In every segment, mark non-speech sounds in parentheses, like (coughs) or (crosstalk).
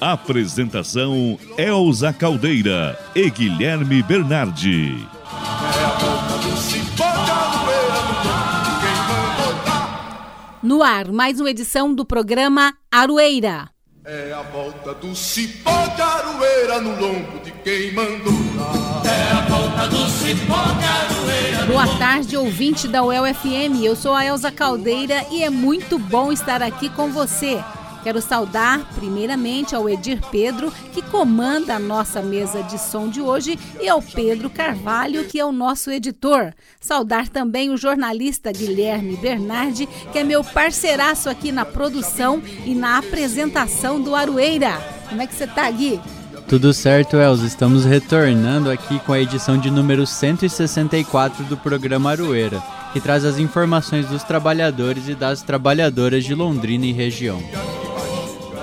Apresentação Elza Caldeira e Guilherme Bernardi. No ar, mais uma edição do programa Aroeira. É a volta do cipó de aroeira no lombo de quem mandou dar. É a volta do cipó de aroeira. Boa tarde, ouvinte da UEL FM. Eu sou a Elza Caldeira e é muito bom estar aqui com você. Quero saudar, primeiramente, ao Edir Pedro, que comanda a nossa mesa de som de hoje, e ao Pedro Carvalho, que é o nosso editor. Saudar também o jornalista Guilherme Bernardi, que é meu parceiraço aqui na produção e na apresentação do Aroeira. Como é que você está, Gui? Tudo certo, Elza. Estamos retornando aqui com a edição de número 164 do programa Aroeira, que traz as informações dos trabalhadores e das trabalhadoras de Londrina e região.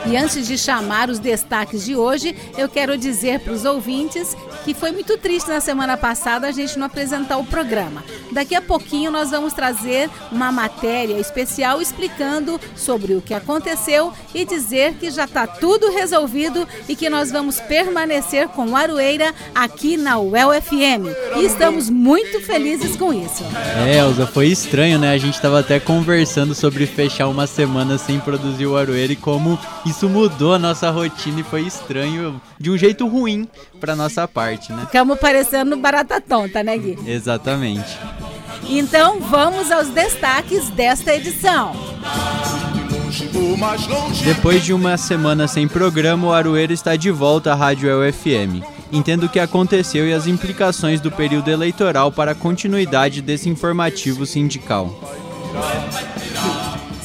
E antes de chamar os destaques de hoje, eu quero dizer para os ouvintes que foi muito triste na semana passada a gente não apresentar o programa. Daqui a pouquinho nós vamos trazer uma matéria especial explicando sobre o que aconteceu e dizer que já está tudo resolvido e que nós vamos permanecer com Aroeira aqui na UEL FM. E estamos muito felizes com isso. É, Elza, foi estranho, né? A gente estava até conversando sobre fechar uma semana sem produzir o Aroeira e como isso mudou a nossa rotina e foi estranho de um jeito ruim para nossa parte, né? Ficamos parecendo barata tonta, né, Gui? Exatamente. Então vamos aos destaques desta edição. Depois de uma semana sem programa, o Aroeiro está de volta à Rádio UFM. Entendo o que aconteceu e as implicações do período eleitoral para a continuidade desse informativo sindical.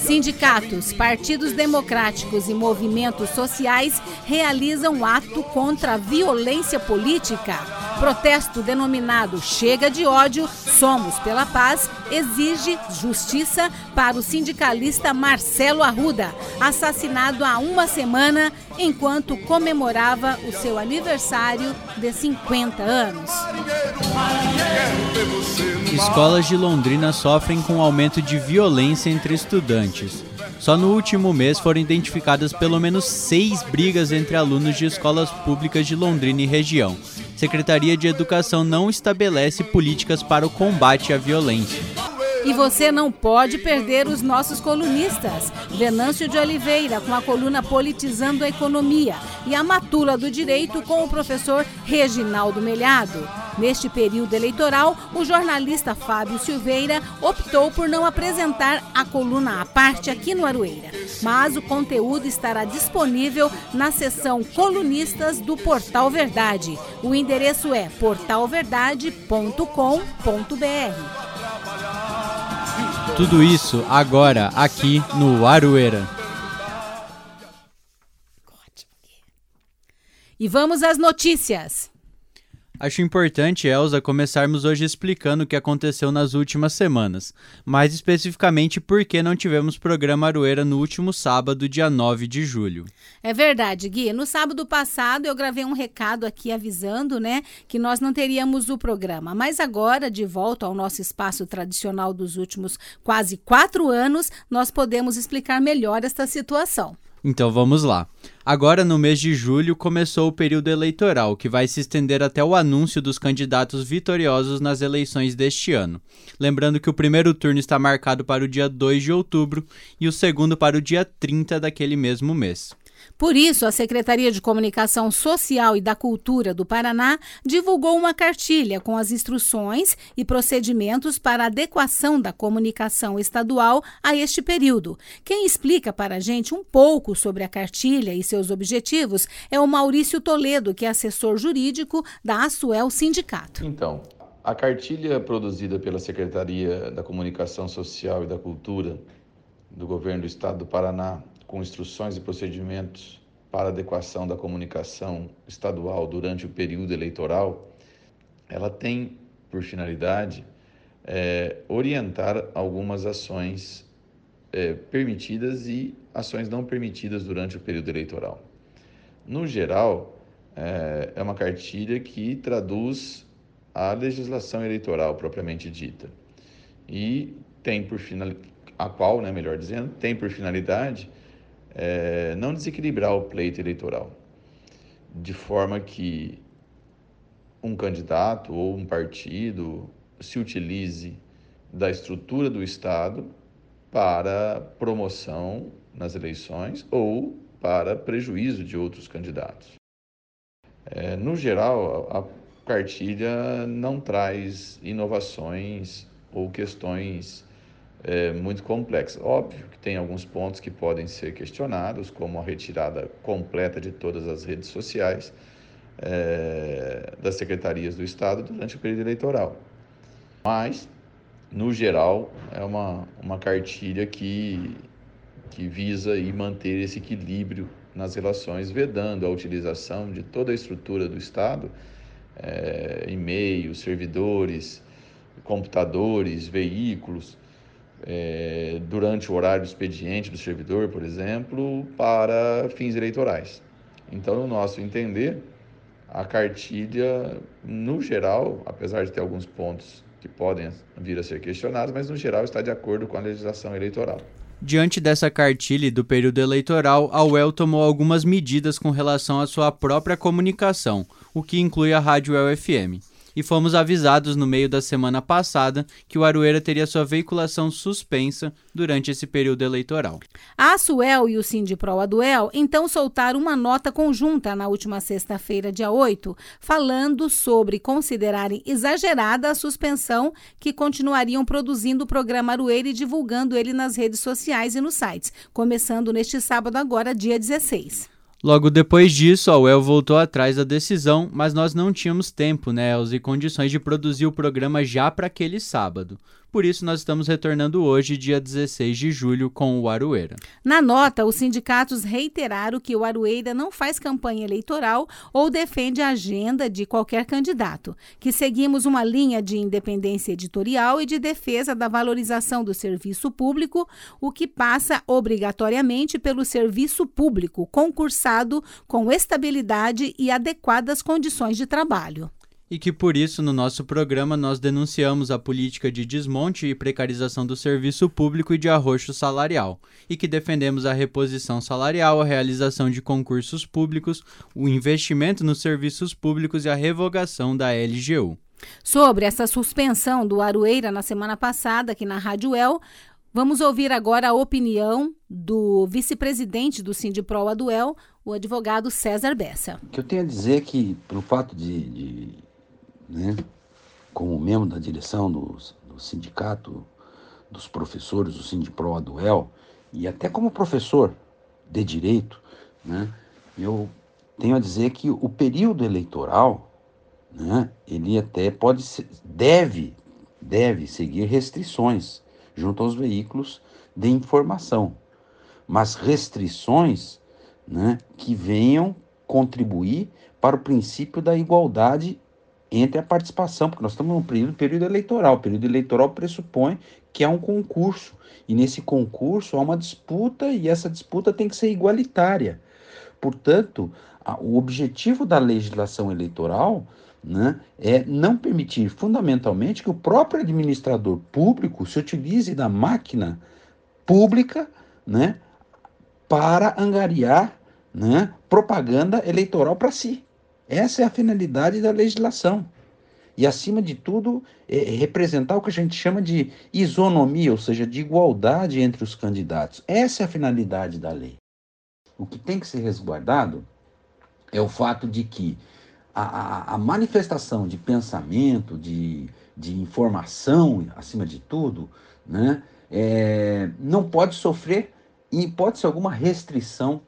Sindicatos, partidos democráticos e movimentos sociais realizam ato contra a violência política. Protesto denominado Chega de Ódio, Somos pela Paz exige justiça para o sindicalista Marcelo Arruda, assassinado há uma semana enquanto comemorava o seu aniversário de 50 anos. Escolas de Londrina sofrem com aumento de violência entre estudantes. Só no último mês foram identificadas pelo menos seis brigas entre alunos de escolas públicas de Londrina e região. Secretaria de Educação não estabelece políticas para o combate à violência. E você não pode perder os nossos colunistas. Venâncio de Oliveira com a coluna Politizando a Economia e a Matula do Direito com o professor Reginaldo Melhado. Neste período eleitoral, o jornalista Fábio Silveira optou por não apresentar a coluna à parte aqui no Aroeira, mas o conteúdo estará disponível na seção Colunistas do Portal Verdade. O endereço é portalverdade.com.br. Tudo isso agora aqui no Aroeira. E vamos às notícias. Acho importante, Elza, começarmos hoje explicando o que aconteceu nas últimas semanas, mais especificamente por que não tivemos programa Aroeira no último sábado, dia 9 de julho. É verdade, Gui. No sábado passado eu gravei um recado aqui avisando, né, que nós não teríamos o programa. Mas agora, de volta ao nosso espaço tradicional dos últimos quase quatro anos, nós podemos explicar melhor esta situação. Então vamos lá. Agora, no mês de julho, começou o período eleitoral, que vai se estender até o anúncio dos candidatos vitoriosos nas eleições deste ano. Lembrando que o primeiro turno está marcado para o dia 2 de outubro e o segundo para o dia 30 daquele mesmo mês. Por isso, a Secretaria de Comunicação Social e da Cultura do Paraná divulgou uma cartilha com as instruções e procedimentos para adequação da comunicação estadual a este período. Quem explica para a gente um pouco sobre a cartilha e seus objetivos é o Maurício Toledo, que é assessor jurídico da Asuel Sindicato. Então, a cartilha produzida pela Secretaria da Comunicação Social e da Cultura do Governo do Estado do Paraná com instruções e procedimentos para adequação da comunicação estadual durante o período eleitoral, ela tem por finalidade é, orientar algumas ações é, permitidas e ações não permitidas durante o período eleitoral. No geral, é, é uma cartilha que traduz a legislação eleitoral propriamente dita e tem por final a qual, né, melhor dizendo, tem por finalidade é, não desequilibrar o pleito eleitoral, de forma que um candidato ou um partido se utilize da estrutura do Estado para promoção nas eleições ou para prejuízo de outros candidatos. É, no geral, a cartilha não traz inovações ou questões é, muito complexas. Óbvio que tem alguns pontos que podem ser questionados, como a retirada completa de todas as redes sociais é, das secretarias do Estado durante o período eleitoral. Mas, no geral, é uma, uma cartilha que, que visa aí manter esse equilíbrio nas relações, vedando a utilização de toda a estrutura do Estado, é, e-mails, servidores, computadores, veículos, é, durante o horário do expediente do servidor, por exemplo, para fins eleitorais. Então, no nosso entender, a cartilha, no geral, apesar de ter alguns pontos que podem vir a ser questionados, mas no geral está de acordo com a legislação eleitoral. Diante dessa cartilha do período eleitoral, a UEL tomou algumas medidas com relação à sua própria comunicação, o que inclui a Rádio UEL FM e fomos avisados no meio da semana passada que o Aroeira teria sua veiculação suspensa durante esse período eleitoral. A Suel e o Sindipro Aduel então soltaram uma nota conjunta na última sexta-feira, dia 8, falando sobre considerarem exagerada a suspensão que continuariam produzindo o programa Aroeira e divulgando ele nas redes sociais e nos sites, começando neste sábado agora, dia 16. Logo depois disso, a UEL voltou atrás da decisão, mas nós não tínhamos tempo, né, Els, e condições de produzir o programa já para aquele sábado. Por isso, nós estamos retornando hoje, dia 16 de julho, com o Aroeira. Na nota, os sindicatos reiteraram que o Aroeira não faz campanha eleitoral ou defende a agenda de qualquer candidato, que seguimos uma linha de independência editorial e de defesa da valorização do serviço público, o que passa obrigatoriamente pelo serviço público concursado com estabilidade e adequadas condições de trabalho e que por isso no nosso programa nós denunciamos a política de desmonte e precarização do serviço público e de arroxo salarial, e que defendemos a reposição salarial, a realização de concursos públicos, o investimento nos serviços públicos e a revogação da LGU. Sobre essa suspensão do Aroeira na semana passada aqui na Rádio El, vamos ouvir agora a opinião do vice-presidente do Sindipro Aduel, o advogado César Bessa. O que eu tenho a dizer é que, pelo fato de, de né, como membro da direção do, do sindicato dos professores do Sindipro Aduel, e até como professor de direito, né, eu tenho a dizer que o período eleitoral, né, ele até pode deve, deve seguir restrições junto aos veículos de informação, mas restrições né, que venham contribuir para o princípio da igualdade entre a participação, porque nós estamos num período, período eleitoral. O período eleitoral pressupõe que é um concurso, e nesse concurso há uma disputa, e essa disputa tem que ser igualitária. Portanto, a, o objetivo da legislação eleitoral né, é não permitir, fundamentalmente, que o próprio administrador público se utilize da máquina pública né, para angariar né, propaganda eleitoral para si. Essa é a finalidade da legislação. E, acima de tudo, é representar o que a gente chama de isonomia, ou seja, de igualdade entre os candidatos. Essa é a finalidade da lei. O que tem que ser resguardado é o fato de que a, a, a manifestação de pensamento, de, de informação, acima de tudo, né, é, não pode sofrer, em hipótese alguma, restrição,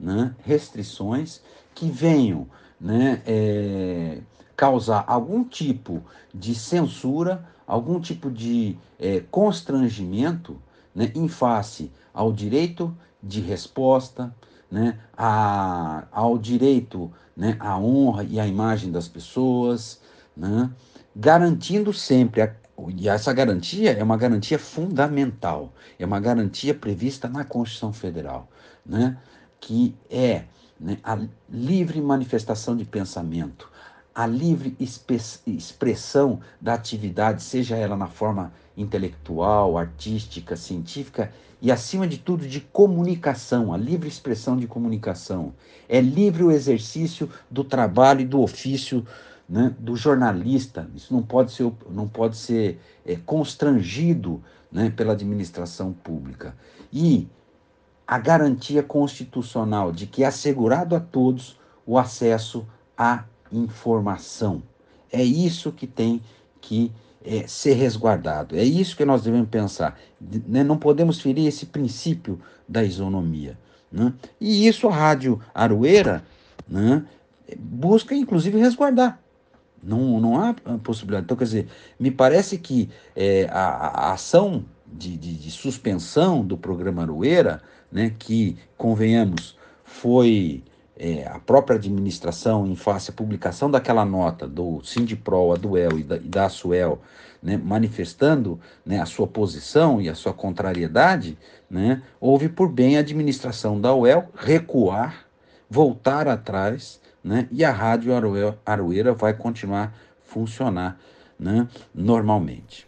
né, restrições que venham né, é, causar algum tipo de censura, algum tipo de é, constrangimento né, em face ao direito de resposta, né, a, ao direito né, à honra e à imagem das pessoas, né, garantindo sempre, a, e essa garantia é uma garantia fundamental, é uma garantia prevista na Constituição Federal, né, que é né, a livre manifestação de pensamento, a livre expressão da atividade, seja ela na forma intelectual, artística, científica e, acima de tudo, de comunicação, a livre expressão de comunicação. É livre o exercício do trabalho e do ofício né, do jornalista. Isso não pode ser, não pode ser é, constrangido né, pela administração pública. E a garantia constitucional de que é assegurado a todos o acesso à informação. É isso que tem que é, ser resguardado. É isso que nós devemos pensar. Né? Não podemos ferir esse princípio da isonomia. Né? E isso a Rádio Aroeira né, busca, inclusive, resguardar. Não, não há possibilidade. Então, quer dizer, me parece que é, a, a, ação de, de, de, suspensão do programa Aroeira, né, que, convenhamos, foi é, a própria administração, em face à publicação daquela nota do Sindipro, a Duel e da, e da Suel, né, manifestando né, a sua posição e a sua contrariedade, né, houve por bem a administração da UEL recuar, voltar atrás, né, e a Rádio Aroeira vai continuar funcionar né, normalmente.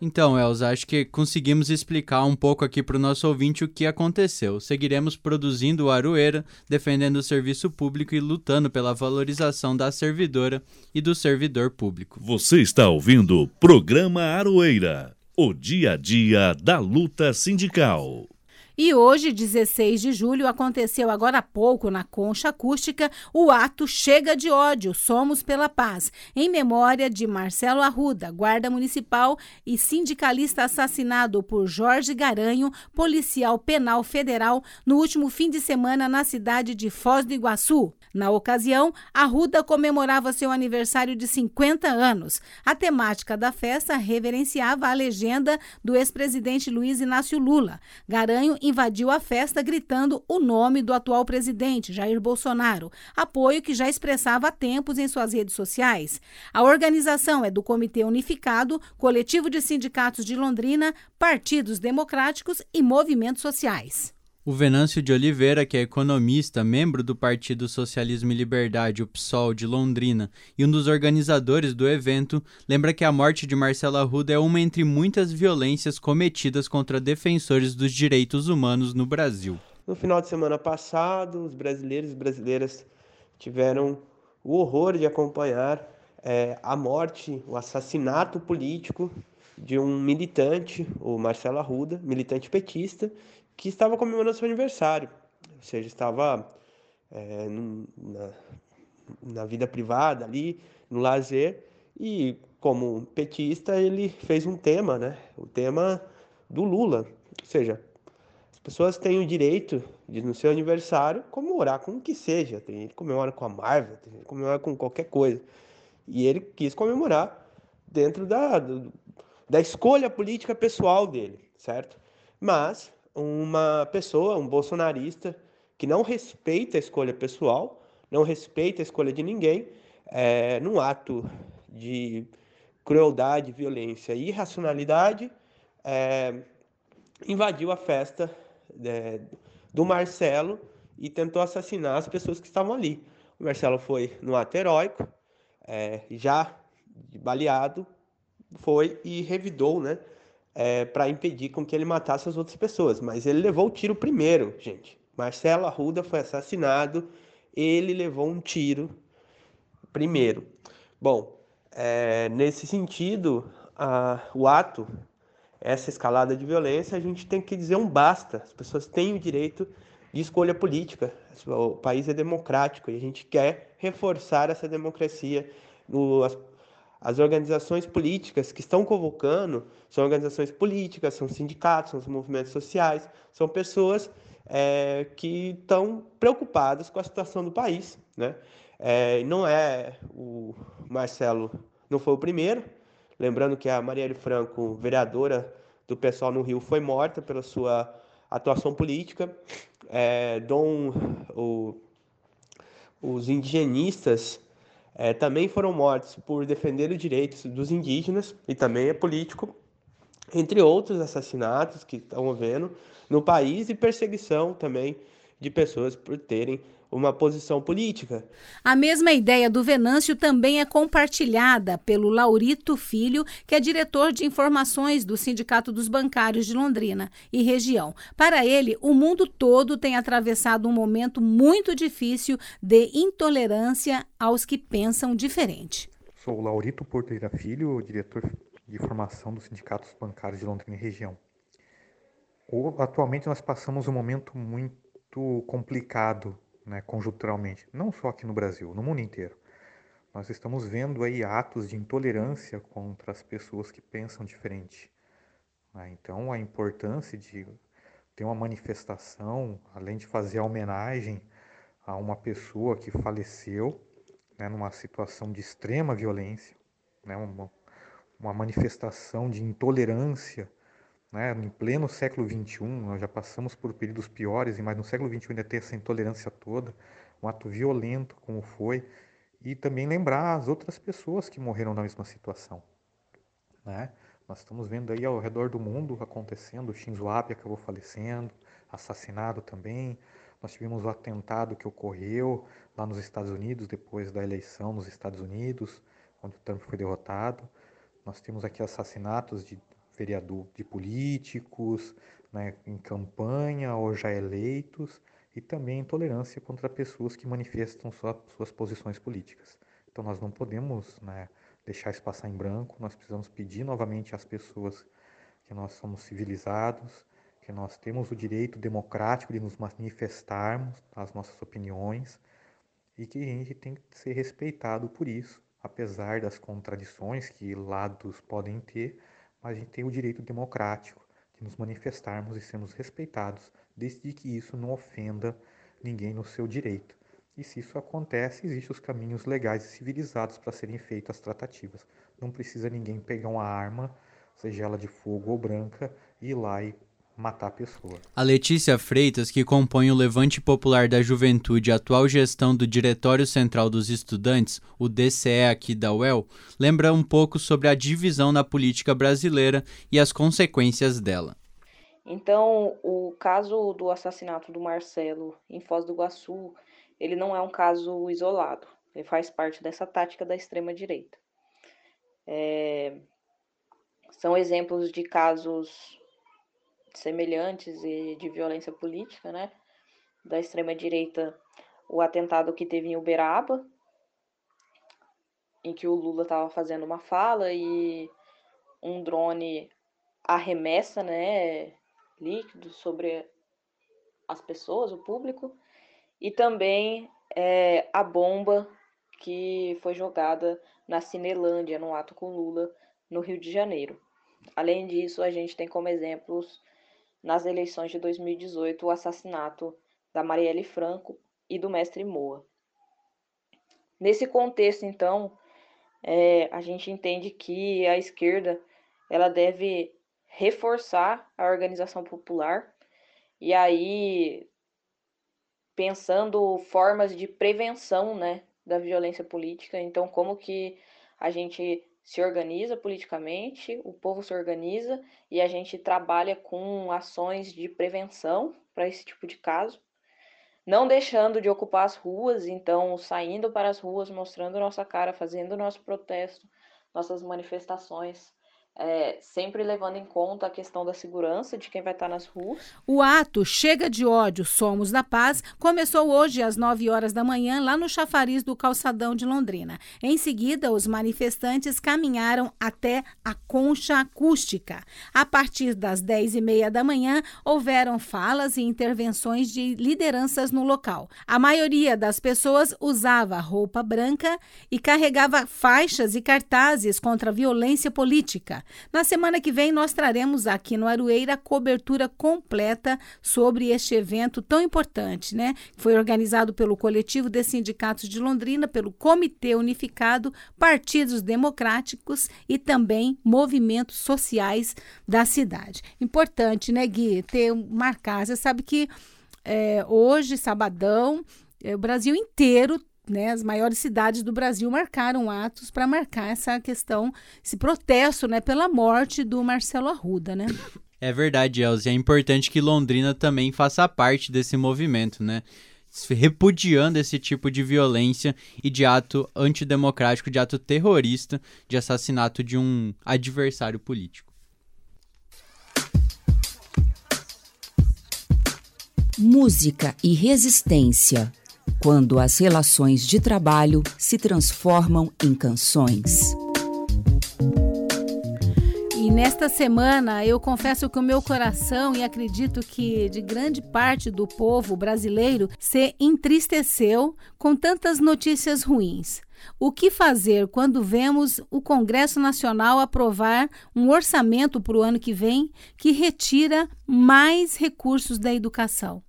Então, Elza, acho que conseguimos explicar um pouco aqui para o nosso ouvinte o que aconteceu. Seguiremos produzindo o Aroeira, defendendo o serviço público e lutando pela valorização da servidora e do servidor público. Você está ouvindo o programa Aroeira, o dia a dia da luta sindical. E hoje, 16 de julho, aconteceu agora há pouco na Concha Acústica o ato Chega de Ódio, Somos pela Paz, em memória de Marcelo Arruda, guarda municipal e sindicalista assassinado por Jorge Garanho, policial penal federal, no último fim de semana na cidade de Foz do Iguaçu. Na ocasião, Arruda comemorava seu aniversário de 50 anos. A temática da festa reverenciava a legenda do ex-presidente Luiz Inácio Lula. Garanho invadiu a festa gritando o nome do atual presidente, Jair Bolsonaro, apoio que já expressava há tempos em suas redes sociais. A organização é do Comitê Unificado, Coletivo de Sindicatos de Londrina, Partidos Democráticos e Movimentos Sociais. O Venâncio de Oliveira, que é economista, membro do Partido Socialismo e Liberdade, o PSOL de Londrina, e um dos organizadores do evento, lembra que a morte de Marcelo Arruda é uma entre muitas violências cometidas contra defensores dos direitos humanos no Brasil. No final de semana passado, os brasileiros e brasileiras tiveram o horror de acompanhar é, a morte, o assassinato político de um militante, o Marcelo Arruda, militante petista, que estava comemorando seu aniversário, ou seja, estava é, na, na vida privada ali, no lazer, e como petista ele fez um tema, né? O tema do Lula, ou seja, as pessoas têm o direito de no seu aniversário comemorar com o que seja, tem gente que comemora com a Marvel, tem gente que comemora com qualquer coisa, e ele quis comemorar dentro da, da escolha política pessoal dele, certo? Mas uma pessoa, um bolsonarista, que não respeita a escolha pessoal, não respeita a escolha de ninguém, é, num ato de crueldade, violência e irracionalidade, é, invadiu a festa é, do Marcelo e tentou assassinar as pessoas que estavam ali. O Marcelo foi no ato heróico, é, já baleado, foi e revidou, né? é, para impedir com que ele matasse as outras pessoas. Mas ele levou o tiro primeiro, gente. Marcelo Arruda foi assassinado, ele levou um tiro primeiro. Bom, é, nesse sentido, a, o ato, essa escalada de violência, a gente tem que dizer um basta. As pessoas têm o direito de escolha política. O país é democrático e a gente quer reforçar essa democracia. No, as, organizações políticas que estão convocando são organizações políticas, são sindicatos, são movimentos sociais, são pessoas é, que estão preocupadas com a situação do país. Né? É, não é o Marcelo, não foi o primeiro. Lembrando que a Marielle Franco, vereadora do pessoal no Rio, foi morta pela sua atuação política. É, dom, o, os indigenistas é, também foram mortos por defender os direitos dos indígenas e também é político, entre outros assassinatos que estão havendo no país e perseguição também de pessoas por terem uma posição política. A mesma ideia do Venâncio também é compartilhada pelo Laurito Filho, que é diretor de informações do Sindicato dos Bancários de Londrina e região. Para ele, o mundo todo tem atravessado um momento muito difícil de intolerância aos que pensam diferente. Sou o Laurito Porteira Filho, diretor de formação dos Sindicatos Bancários de Londrina e região. Atualmente nós passamos um momento muito complicado né, conjunturalmente, não só aqui no Brasil, no mundo inteiro. Nós estamos vendo aí atos de intolerância contra as pessoas que pensam diferente. Né? Então, a importância de ter uma manifestação, além de fazer a homenagem a uma pessoa que faleceu né, numa situação de extrema violência, né, uma, uma manifestação de intolerância né? Em pleno século XXI, nós já passamos por períodos piores, mas no século XXI ainda tem essa intolerância toda, um ato violento como foi, e também lembrar as outras pessoas que morreram na mesma situação. Né? Nós estamos vendo aí ao redor do mundo acontecendo, o Shinzo Abe acabou falecendo, assassinado também, nós tivemos o atentado que ocorreu lá nos Estados Unidos, depois da eleição nos Estados Unidos, onde o Trump foi derrotado. Nós temos aqui assassinatos de vereador, de políticos, né, em campanha ou já eleitos, e também intolerância contra pessoas que manifestam sua, suas posições políticas. Então nós não podemos né, deixar isso passar em branco, nós precisamos pedir novamente às pessoas que nós somos civilizados, que nós temos o direito democrático de nos manifestarmos as nossas opiniões e que a gente tem que ser respeitado por isso, apesar das contradições que lados podem ter, mas a gente tem o direito democrático de nos manifestarmos e sermos respeitados, desde que isso não ofenda ninguém no seu direito. E se isso acontece, existem os caminhos legais e civilizados para serem feitas as tratativas. Não precisa ninguém pegar uma arma, seja ela de fogo ou branca, e ir lá e matar a pessoa. A Letícia Freitas, que compõe o Levante Popular da Juventude, atual gestão do Diretório Central dos Estudantes, o DCE aqui da UEL, lembra um pouco sobre a divisão na política brasileira e as consequências dela. Então, o caso do assassinato do Marcelo em Foz do Iguaçu, ele não é um caso isolado. Ele faz parte dessa tática da extrema direita. É... São exemplos de casos semelhantes e de violência política, né? Da extrema direita, o atentado que teve em Uberaba, em que o Lula estava fazendo uma fala e um drone arremessa, né, líquido sobre as pessoas, o público, e também é, a bomba que foi jogada na Cinelândia, no ato com Lula, no Rio de Janeiro. Além disso, a gente tem como exemplos nas eleições de 2018 o assassinato da Marielle Franco e do mestre Moa. Nesse contexto, então, é, a gente entende que a esquerda ela deve reforçar a organização popular e aí pensando formas de prevenção, né, da violência política. Então, como que a gente se organiza politicamente, o povo se organiza e a gente trabalha com ações de prevenção para esse tipo de caso, não deixando de ocupar as ruas, então saindo para as ruas, mostrando nossa cara, fazendo nosso protesto, nossas manifestações, é, sempre levando em conta a questão da segurança de quem vai estar nas ruas. O ato Chega de Ódio, Somos da Paz começou hoje às 9 horas da manhã lá no chafariz do Calçadão de Londrina. Em seguida, os manifestantes caminharam até a concha acústica. A partir das 10 e meia da manhã, houveram falas e intervenções de lideranças no local. A maioria das pessoas usava roupa branca e carregava faixas e cartazes contra a violência política. Na semana que vem, nós traremos aqui no Arueira a cobertura completa sobre este evento tão importante, né? Foi organizado pelo Coletivo de Sindicatos de Londrina, pelo Comitê Unificado, Partidos Democráticos e também movimentos sociais da cidade. Importante, né, Gui, ter marcar. Você sabe que é, hoje, sabadão, é, o Brasil inteiro né, as maiores cidades do Brasil marcaram atos para marcar essa questão, esse protesto né, pela morte do Marcelo Arruda, né? (coughs) É verdade, Elze. É importante que Londrina também faça parte desse movimento, né? Repudiando esse tipo de violência e de ato antidemocrático, de ato terrorista, de assassinato de um adversário político. Música e resistência quando as relações de trabalho se transformam em canções. E nesta semana eu confesso que o meu coração, e acredito que de grande parte do povo brasileiro, se entristeceu com tantas notícias ruins. O que fazer quando vemos o Congresso Nacional aprovar um orçamento para o ano que vem que retira mais recursos da educação?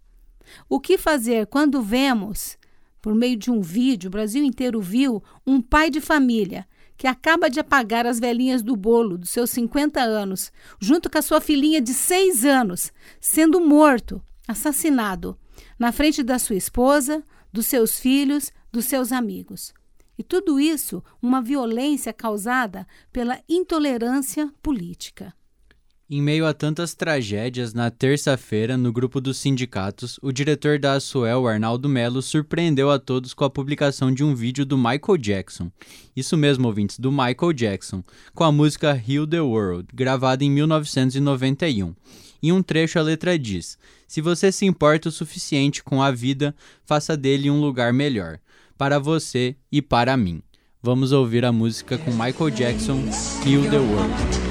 O que fazer quando vemos por meio de um vídeo, o Brasil inteiro viu um pai de família que acaba de apagar as velhinhas do bolo dos seus 50 anos, junto com a sua filhinha de 6 anos, sendo morto, assassinado, na frente da sua esposa, dos seus filhos, dos seus amigos. E tudo isso uma violência causada pela intolerância política. Em meio a tantas tragédias, na terça-feira, no grupo dos sindicatos, o diretor da Asuel, Arnaldo Melo, surpreendeu a todos com a publicação de um vídeo do Michael Jackson. Isso mesmo, ouvintes, do Michael Jackson, com a música Heal the World, gravada em 1991. Em um trecho a letra diz: Se você se importa o suficiente com a vida, faça dele um lugar melhor, para você e para mim. Vamos ouvir a música com Michael Jackson, Heal the World.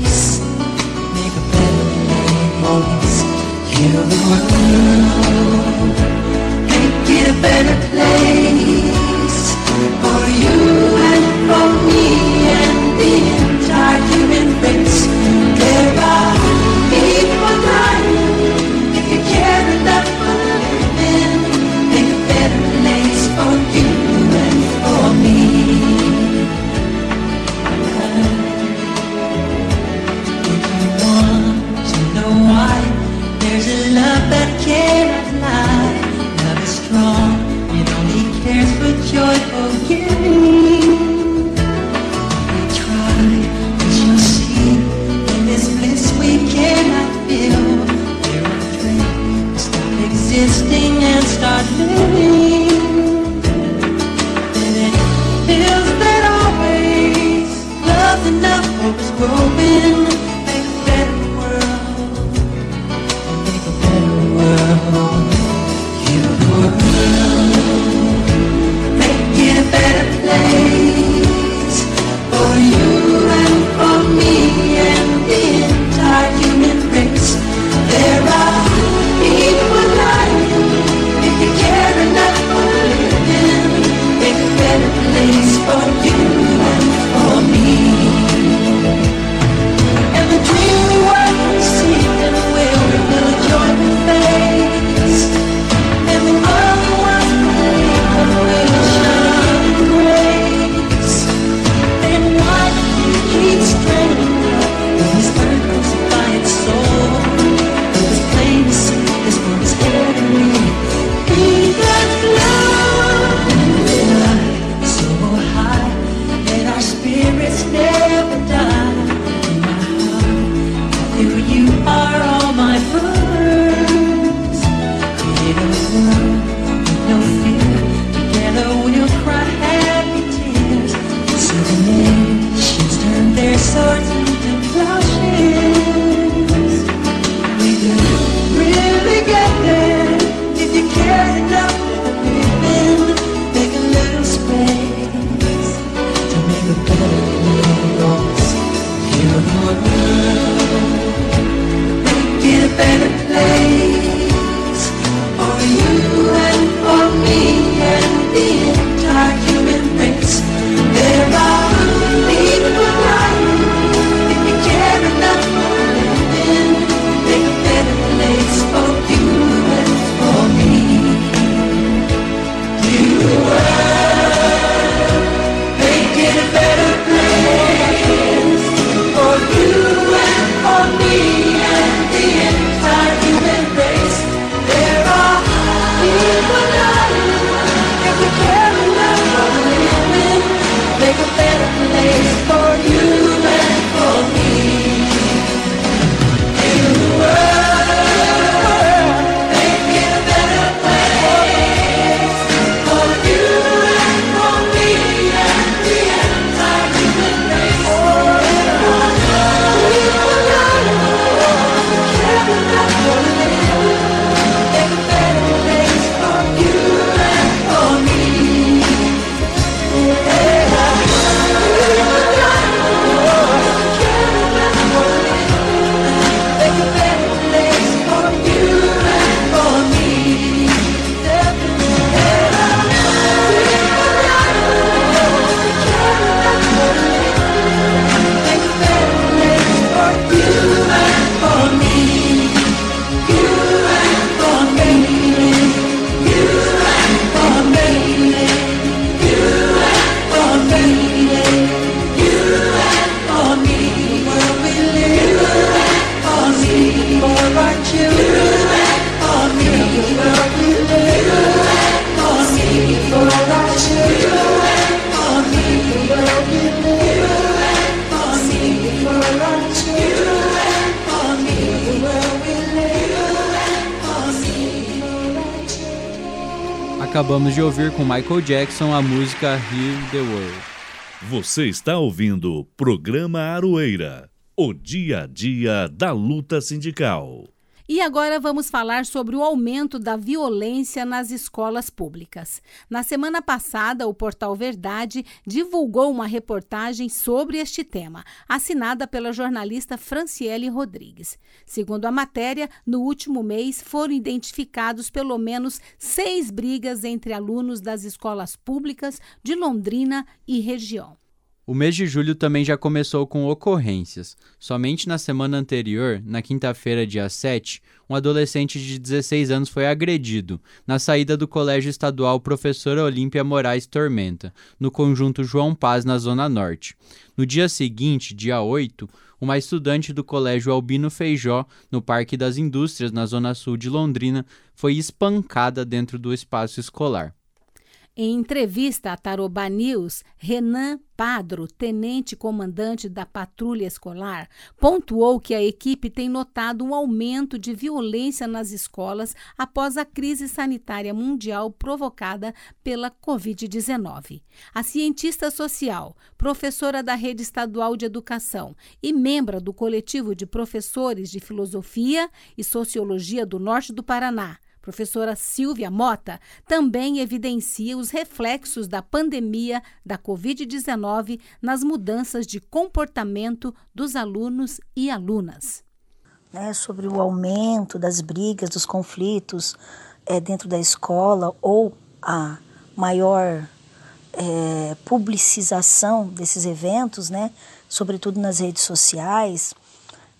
heal the world, make it a better place. Ouvir com Michael Jackson a música Heal the World. Você está ouvindo o programa Aroeira, o dia a dia da luta sindical. E agora vamos falar sobre o aumento da violência nas escolas públicas. Na semana passada, o portal Verdade divulgou uma reportagem sobre este tema, assinada pela jornalista Franciele Rodrigues. Segundo a matéria, no último mês foram identificados pelo menos seis brigas entre alunos das escolas públicas de Londrina e região. O mês de julho também já começou com ocorrências. Somente na semana anterior, na quinta-feira, dia 7, um adolescente de 16 anos foi agredido na saída do Colégio Estadual Professora Olímpia Moraes Tormenta, no conjunto João Paz, na Zona Norte. No dia seguinte, dia 8, uma estudante do Colégio Albino Feijó, no Parque das Indústrias, na Zona Sul de Londrina, foi espancada dentro do espaço escolar. Em entrevista à Tarobá News, Renan Padro, tenente-comandante da patrulha escolar, pontuou que a equipe tem notado um aumento de violência nas escolas após a crise sanitária mundial provocada pela Covid-19. A cientista social, professora da Rede Estadual de Educação e membro do coletivo de professores de Filosofia e Sociologia do Norte do Paraná, professora Silvia Mota, também evidencia os reflexos da pandemia da Covid-19 nas mudanças de comportamento dos alunos e alunas. Né, sobre o aumento das brigas, dos conflitos é, dentro da escola ou a maior é, publicização desses eventos, né, sobretudo nas redes sociais,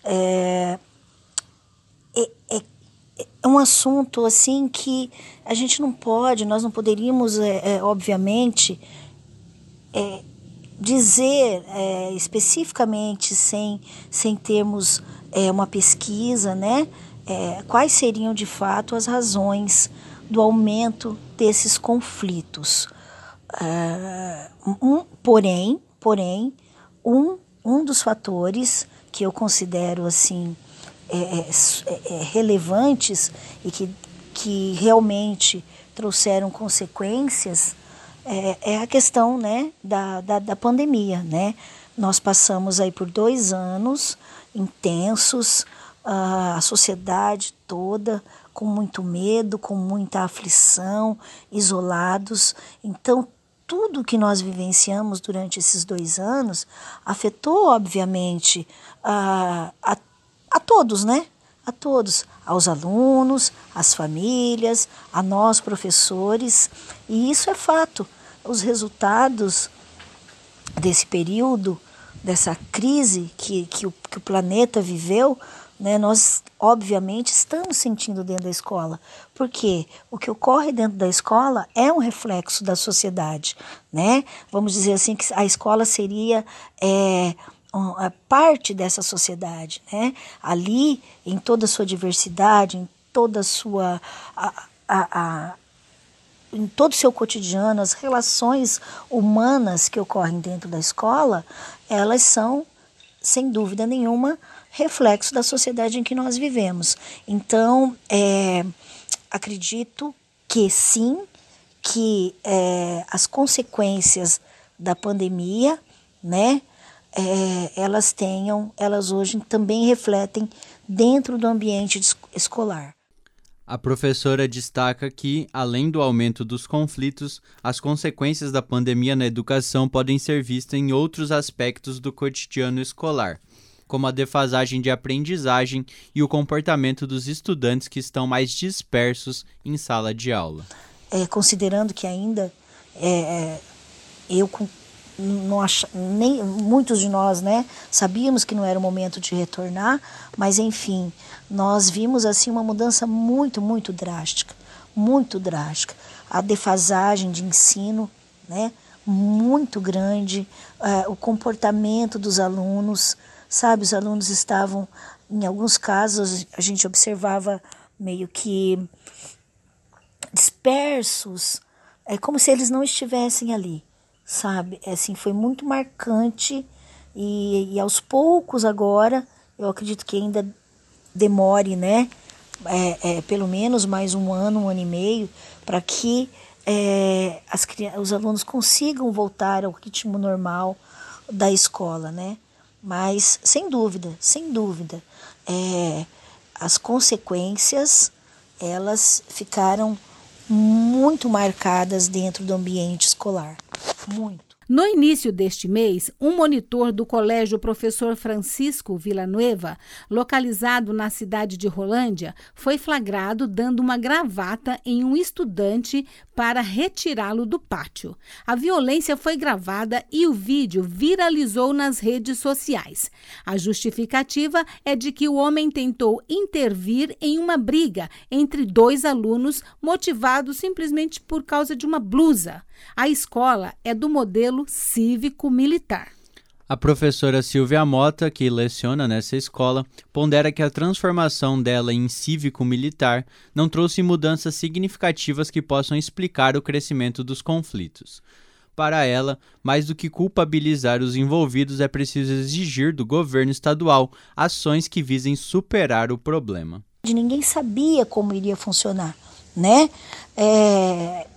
é, é, é um assunto assim que a gente não pode, nós não poderíamos, é, é, obviamente, é, dizer é, especificamente sem, sem termos é, uma pesquisa, né? É, quais seriam de fato as razões do aumento desses conflitos. um, porém, porém, um, um dos fatores que eu considero assim é é, é, é, relevantes e que, que realmente trouxeram consequências é, é, a questão né, da, da, da pandemia. Né? Nós passamos aí por dois anos intensos, a sociedade toda com muito medo, com muita aflição, isolados. Então, tudo que nós vivenciamos durante esses dois anos afetou, obviamente, a, a a todos, né? A todos, aos alunos, às famílias, a nós professores, e isso é fato. Os resultados desse período, dessa crise que, que, o, que o planeta viveu, né, nós obviamente estamos sentindo dentro da escola, porque o que ocorre dentro da escola é um reflexo da sociedade, né? Vamos dizer assim que a escola seria é, parte dessa sociedade, né? Ali, em toda a sua diversidade, em toda a sua a, a, a, em todo o seu cotidiano, as relações humanas que ocorrem dentro da escola, elas são, sem dúvida nenhuma, reflexo da sociedade em que nós vivemos. Então, é, acredito que sim, que é, as consequências da pandemia, né, é, elas tenham, elas hoje também refletem dentro do ambiente escolar. A professora destaca que, além do aumento dos conflitos, as consequências da pandemia na educação podem ser vistas em outros aspectos do cotidiano escolar, como a defasagem de aprendizagem e o comportamento dos estudantes que estão mais dispersos em sala de aula. É, considerando que ainda é, é eu não ach... nem muitos de nós, né, sabíamos que não era o momento de retornar, mas enfim, nós vimos assim uma mudança muito, muito drástica, muito drástica. A defasagem de ensino, né, muito grande, uh, o comportamento dos alunos, sabe, os alunos estavam, em alguns casos, a gente observava meio que dispersos, é como se eles não estivessem ali sabe? É, assim, foi muito marcante e, e aos poucos agora, eu acredito que ainda demore, né? É, é, pelo menos mais um ano, um ano e meio, para que é, as, os alunos consigam voltar ao ritmo normal da escola, né? Mas, sem dúvida, sem dúvida, é, as consequências, elas ficaram muito marcadas dentro do ambiente escolar, muito. No início deste mês, um monitor do Colégio Professor Francisco Villanueva, localizado na cidade de Rolândia, foi flagrado dando uma gravata em um estudante para retirá-lo do pátio. A violência foi gravada e o vídeo viralizou nas redes sociais. A justificativa é de que o homem tentou intervir em uma briga entre dois alunos, motivado simplesmente por causa de uma blusa. A escola é do modelo cívico-militar. A professora Silvia Mota, que leciona nessa escola, pondera que a transformação dela em cívico-militar não trouxe mudanças significativas que possam explicar o crescimento dos conflitos. Para ela, mais do que culpabilizar os envolvidos, é preciso exigir do governo estadual ações que visem superar o problema. Ninguém sabia como iria funcionar, né? É,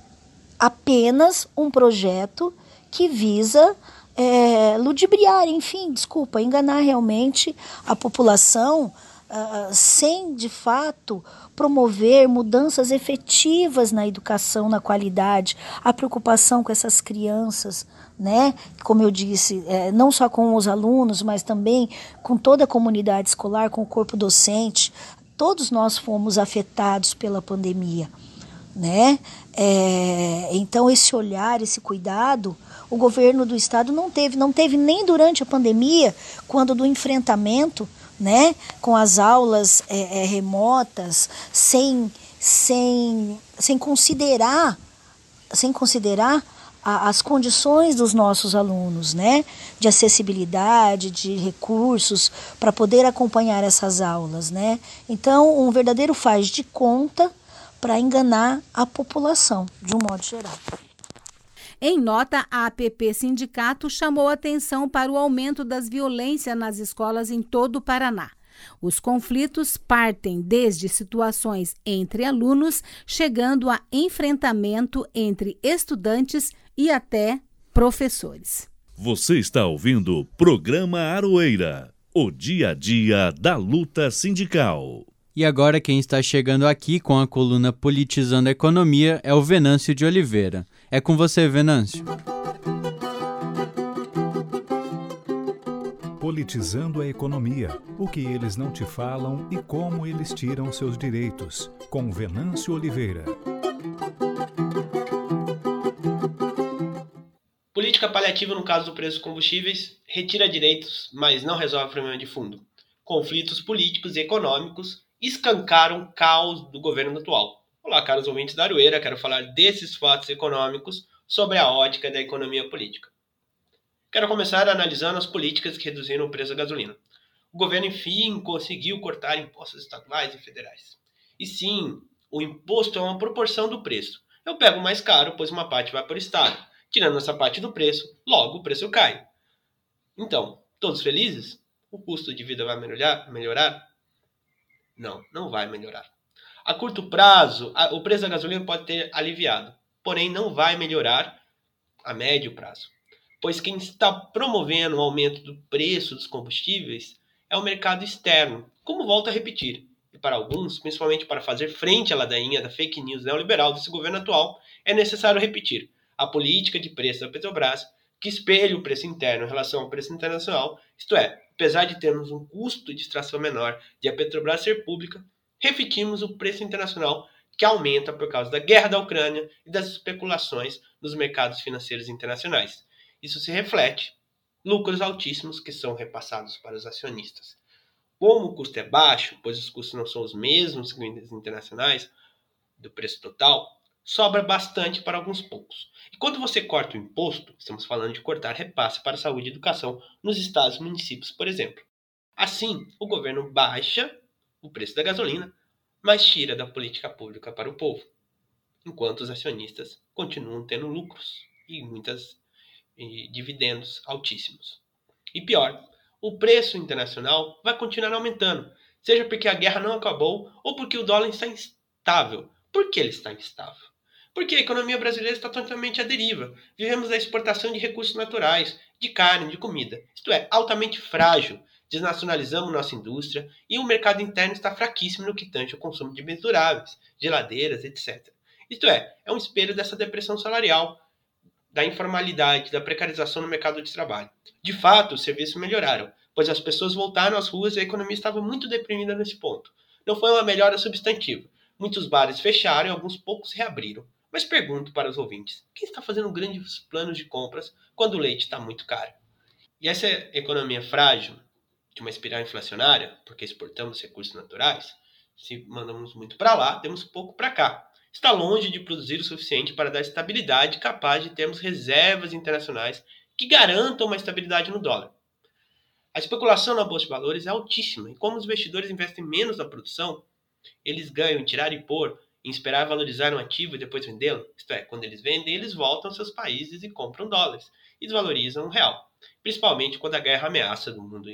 apenas um projeto que visa é, ludibriar, enfim, desculpa, enganar realmente a população uh, sem de fato promover mudanças efetivas na educação, na qualidade, a preocupação com essas crianças, né? Como eu disse, é, não só com os alunos, mas também com toda a comunidade escolar, com o corpo docente. Todos nós fomos afetados pela pandemia né? É, então esse olhar, esse cuidado, o governo do estado não teve, não teve nem durante a pandemia, quando do enfrentamento, né, com as aulas é, é, remotas, sem, sem, sem considerar, sem considerar as condições dos nossos alunos, né, de acessibilidade, de recursos para poder acompanhar essas aulas, né. Então um verdadeiro faz de conta para enganar a população, de um modo geral. Em nota, a APP Sindicato chamou atenção para o aumento das violências nas escolas em todo o Paraná. Os conflitos partem desde situações entre alunos, chegando a enfrentamento entre estudantes e até professores. Você está ouvindo o programa Aroeira, o dia a dia da luta sindical. E agora quem está chegando aqui com a coluna Politizando a Economia é o Venâncio de Oliveira. É com você, Venâncio. Politizando a economia, o que eles não te falam e como eles tiram seus direitos, com Venâncio Oliveira. Política paliativa no caso do preço dos combustíveis retira direitos, mas não resolve o problema de fundo. Conflitos políticos e econômicos escancaram o caos do governo atual. Olá, caros ouvintes da Arueira, quero falar desses fatos econômicos sobre a ótica da economia política. Quero começar analisando as políticas que reduziram o preço da gasolina. O governo, enfim, conseguiu cortar impostos estaduais e federais. E sim, o imposto é uma proporção do preço. Eu pego mais caro, pois uma parte vai para o Estado. Tirando essa parte do preço, logo o preço cai. Então, todos felizes? O custo de vida vai melhorar? melhorar? Não, não vai melhorar. A curto prazo, a, o preço da gasolina pode ter aliviado, porém não vai melhorar a médio prazo, pois quem está promovendo o aumento do preço dos combustíveis é o mercado externo, como volto a repetir. E para alguns, principalmente para fazer frente à ladainha da fake news neoliberal desse governo atual, é necessário repetir a política de preço da Petrobras, que espelha o preço interno em relação ao preço internacional, isto é, apesar de termos um custo de extração menor de a Petrobras ser pública, refletimos o preço internacional que aumenta por causa da guerra da Ucrânia e das especulações nos mercados financeiros internacionais. Isso se reflete lucros altíssimos que são repassados para os acionistas. Como o custo é baixo, pois os custos não são os mesmos que os internacionais do preço total, sobra bastante para alguns poucos. E quando você corta o imposto, estamos falando de cortar repasse para saúde e educação nos estados e municípios, por exemplo. Assim, o governo baixa o preço da gasolina, mas tira da política pública para o povo, enquanto os acionistas continuam tendo lucros e muitas e dividendos altíssimos. E pior, o preço internacional vai continuar aumentando, seja porque a guerra não acabou ou porque o dólar está instável. Por que ele está instável? Porque a economia brasileira está totalmente à deriva. Vivemos da exportação de recursos naturais, de carne, de comida. Isto é, altamente frágil. Desnacionalizamos nossa indústria e o mercado interno está fraquíssimo no que tange ao consumo de bens duráveis, geladeiras, etc. Isto é, é um espelho dessa depressão salarial, da informalidade, da precarização no mercado de trabalho. De fato, os serviços melhoraram, pois as pessoas voltaram às ruas e a economia estava muito deprimida nesse ponto. Não foi uma melhora substantiva. Muitos bares fecharam e alguns poucos reabriram. Mas pergunto para os ouvintes: quem está fazendo grandes planos de compras quando o leite está muito caro? E essa economia frágil, de uma espiral inflacionária, porque exportamos recursos naturais, se mandamos muito para lá, temos pouco para cá. Está longe de produzir o suficiente para dar estabilidade capaz de termos reservas internacionais que garantam uma estabilidade no dólar. A especulação na bolsa de valores é altíssima e como os investidores investem menos na produção, eles ganham em tirar e pôr, em esperar valorizar um ativo e depois vendê-lo. Isto é, quando eles vendem, eles voltam aos seus países e compram dólares e desvalorizam o real, principalmente quando a guerra ameaça do mundo,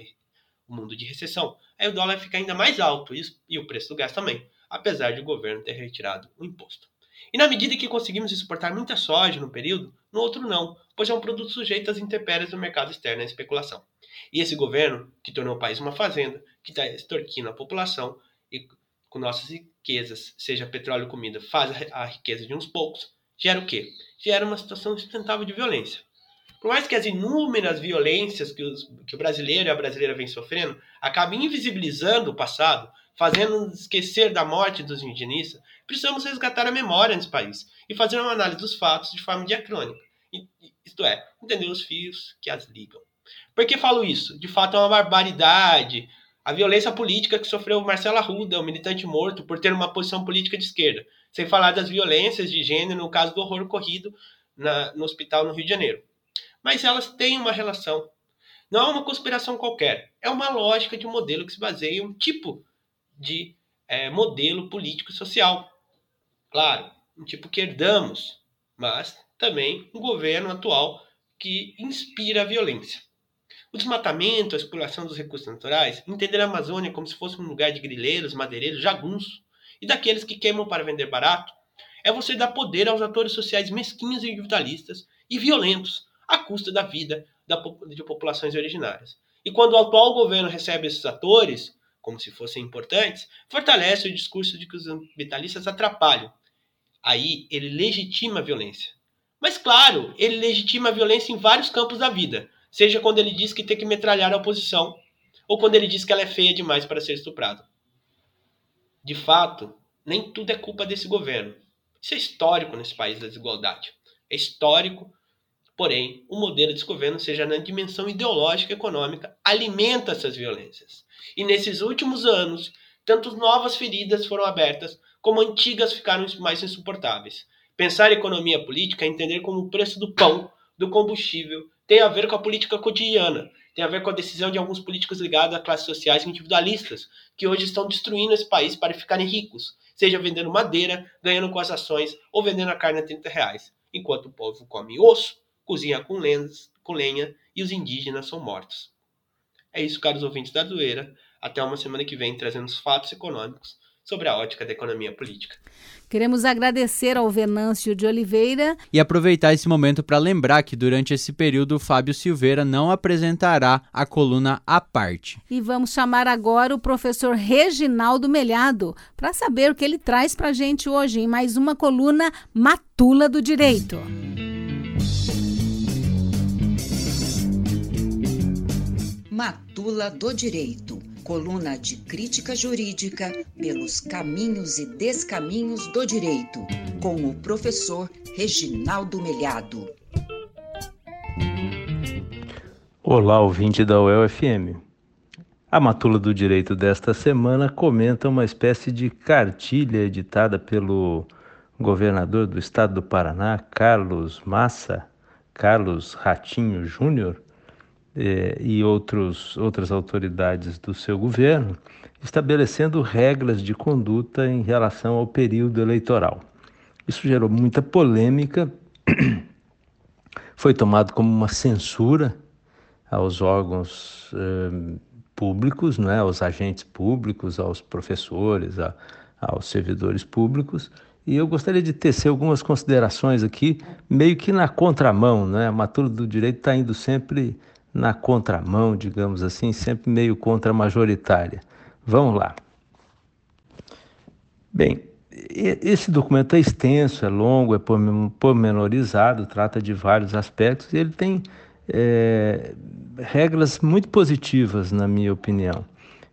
o mundo de recessão. Aí o dólar fica ainda mais alto e o preço do gás também, apesar de o governo ter retirado o imposto. E na medida que conseguimos exportar muita soja no período, no outro não, pois é um produto sujeito às intempéries do mercado externo e à especulação. E esse governo, que tornou o país uma fazenda, que está extorquindo a população e com nossas riquezas, seja petróleo ou comida, faz a riqueza de uns poucos, gera o quê? Gera uma situação sustentável de violência. Por mais que as inúmeras violências que, os, que o brasileiro e a brasileira vem sofrendo acabem invisibilizando o passado, fazendo-nos esquecer da morte dos indigenistas, precisamos resgatar a memória nesse país e fazer uma análise dos fatos de forma diacrônica. Isto é, entender os fios que as ligam. Por que falo isso? De fato, é uma barbaridade. A violência política que sofreu Marcelo Arruda, um militante morto, por ter uma posição política de esquerda. Sem falar das violências de gênero no caso do horror ocorrido na, no hospital no Rio de Janeiro. Mas elas têm uma relação. Não é uma conspiração qualquer. É uma lógica de um modelo que se baseia em um tipo de é, modelo político e social. Claro, um tipo que herdamos, mas também um governo atual que inspira a violência. O desmatamento, a exploração dos recursos naturais, entender a Amazônia como se fosse um lugar de grileiros, madeireiros, jagunços e daqueles que queimam para vender barato, é você dar poder aos atores sociais mesquinhos e individualistas e violentos à custa da vida de populações originárias. E quando o atual governo recebe esses atores, como se fossem importantes, fortalece o discurso de que os ambientalistas atrapalham. Aí ele legitima a violência. Mas claro, ele legitima a violência em vários campos da vida, Seja quando ele diz que tem que metralhar a oposição, ou quando ele diz que ela é feia demais para ser estuprada. De fato, nem tudo é culpa desse governo. Isso é histórico nesse país da desigualdade. É histórico, porém, o modelo desse governo, seja na dimensão ideológica e econômica, alimenta essas violências. E nesses últimos anos, tanto novas feridas foram abertas, como antigas ficaram mais insuportáveis. Pensar economia política é entender como o preço do pão, do combustível, tem a ver com a política cotidiana, tem a ver com a decisão de alguns políticos ligados a classes sociais individualistas, que hoje estão destruindo esse país para ficarem ricos, seja vendendo madeira, ganhando com as ações ou vendendo a carne a 30 reais, enquanto o povo come osso, cozinha com, lenhas, com lenha e os indígenas são mortos. É isso, caros ouvintes da Doeira. Até uma semana que vem trazendo os fatos econômicos sobre a ótica da economia política. Queremos agradecer ao Venâncio de Oliveira e aproveitar esse momento para lembrar que durante esse período o Fábio Silveira não apresentará a coluna à parte. E vamos chamar agora o professor Reginaldo Melhado para saber o que ele traz para a gente hoje em mais uma coluna Matula do Direito. Matula do Direito coluna de crítica jurídica pelos caminhos e descaminhos do direito, com o professor Reginaldo Melhado. Olá, ouvinte da UEL-FM. A matula do direito desta semana comenta uma espécie de cartilha editada pelo governador do estado do Paraná, Carlos Massa, Carlos Ratinho Júnior, eh, e outros, outras autoridades do seu governo, estabelecendo regras de conduta em relação ao período eleitoral. Isso gerou muita polêmica, (clears throat) foi tomado como uma censura aos órgãos eh, públicos, é, aos agentes públicos, aos professores, a, aos servidores públicos, E eu gostaria de tecer algumas considerações aqui, meio que na contramão, né? A Matula do Direito está indo sempre na contramão, digamos assim, sempre meio contra-majoritária. Vamos lá. Bem, esse documento é extenso, é longo, é pormenorizado, trata de vários aspectos e ele tem é, regras muito positivas, na minha opinião.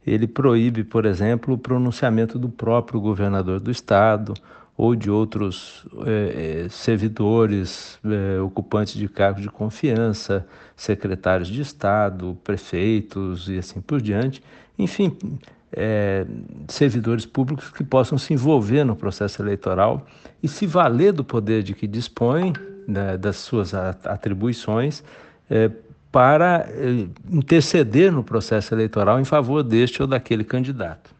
Ele proíbe, por exemplo, o pronunciamento do próprio governador do estado ou de outros é, é servidores, é, ocupantes de cargos de confiança, secretários de Estado, prefeitos e assim por diante. Enfim, servidores públicos que possam se envolver no processo eleitoral e se valer do poder de que dispõem, né, das suas atribuições, para interceder no processo eleitoral em favor deste ou daquele candidato.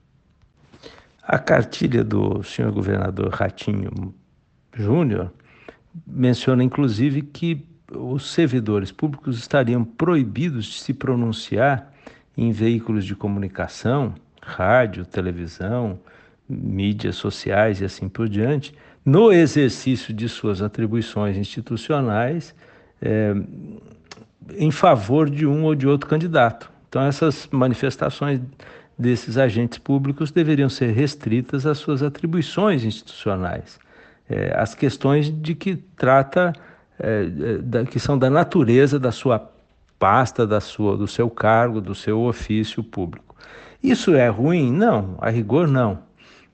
A cartilha do senhor governador Ratinho Júnior menciona, inclusive, que os servidores públicos estariam proibidos de se pronunciar em veículos de comunicação rádio, televisão, mídias sociais e assim por diante, no exercício de suas atribuições institucionais é, em favor de um ou de outro candidato. Então, essas manifestações desses agentes públicos deveriam ser restritas às suas atribuições institucionais, é, às questões de que trata, é, é da, que são da natureza da sua pasta, da sua, do seu cargo, do seu ofício público. Isso é ruim? Não, a rigor não.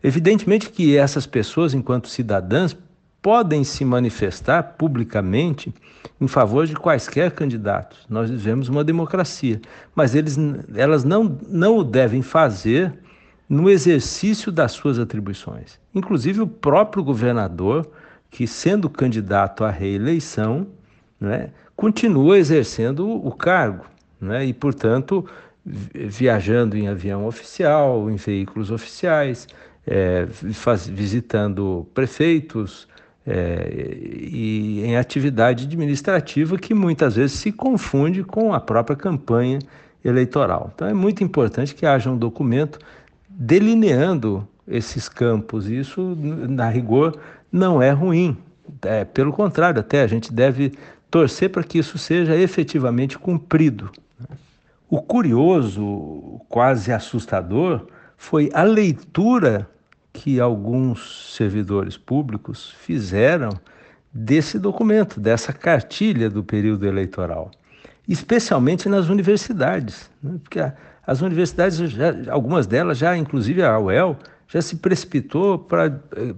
Evidentemente que essas pessoas, enquanto cidadãs, podem se manifestar publicamente em favor de quaisquer candidatos. Nós vivemos uma democracia, mas eles, elas não, não o devem fazer no exercício das suas atribuições. Inclusive o próprio governador, que sendo candidato à reeleição, né, continua exercendo o cargo. Né, e, portanto, viajando em avião oficial, em veículos oficiais, é, faz, visitando prefeitos é, e em atividade administrativa que muitas vezes se confunde com a própria campanha eleitoral. Então é muito importante que haja um documento delineando esses campos. Isso, na rigor, não é ruim. É, pelo contrário, até a gente deve torcer para que isso seja efetivamente cumprido. O curioso, quase assustador, foi a leitura que alguns servidores públicos fizeram desse documento, dessa cartilha do período eleitoral, especialmente nas universidades, né? porque as universidades, já, algumas delas já, inclusive a UEL, já se precipitou para eh,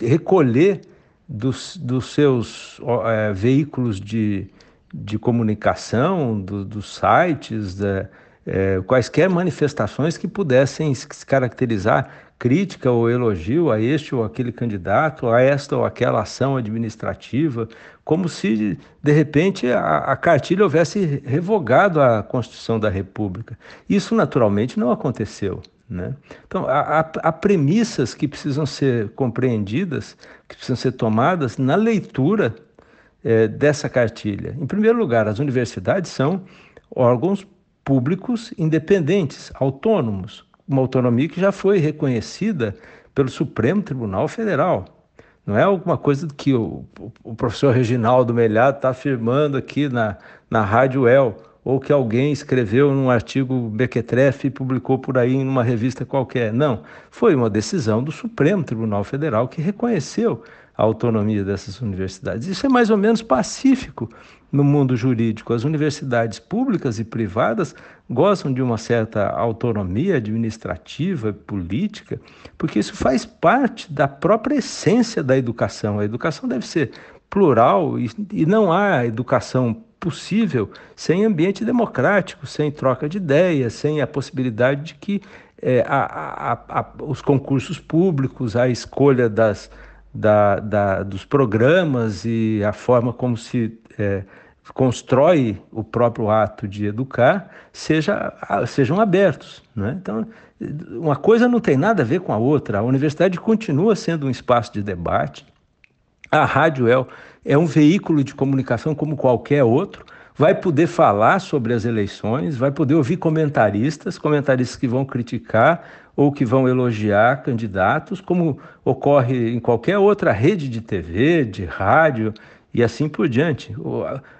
recolher dos, dos seus é, veículos de, de comunicação, do, dos sites, da, é, quaisquer manifestações que pudessem se caracterizar crítica ou elogio a este ou aquele candidato, a esta ou aquela ação administrativa, como se, de repente, a, a cartilha houvesse revogado a Constituição da República. Isso, naturalmente, não aconteceu. Né? Então, há, há, premissas que precisam ser compreendidas, que precisam ser tomadas na leitura é, dessa cartilha? Em primeiro lugar, as universidades são órgãos públicos independentes, autônomos, uma autonomia que já foi reconhecida pelo Supremo Tribunal Federal. Não é alguma coisa que o, o professor Reginaldo Melhado está afirmando aqui na, na Rádio El, ou que alguém escreveu num artigo Bequetrefe e publicou por aí em uma revista qualquer. Não, foi uma decisão do Supremo Tribunal Federal que reconheceu a autonomia dessas universidades. Isso é mais ou menos pacífico no mundo jurídico. As universidades públicas e privadas gostam de uma certa autonomia administrativa política, porque isso faz parte da própria essência da educação. A educação deve ser plural e, e não há educação possível sem ambiente democrático, sem troca de ideias, sem a possibilidade de que é, a, a, a, os concursos públicos, a escolha das da, da, dos programas e a forma como se é, constrói o próprio ato de educar seja, sejam abertos. Né? Então, uma coisa não tem nada a ver com a outra. A universidade continua sendo um espaço de debate. A rádio é, é um veículo de comunicação como qualquer outro. vai poder falar sobre as eleições, vai poder ouvir comentaristas, comentaristas que vão criticar ou que vão elogiar candidatos, como ocorre em qualquer outra rede de TV, de rádio e assim por diante.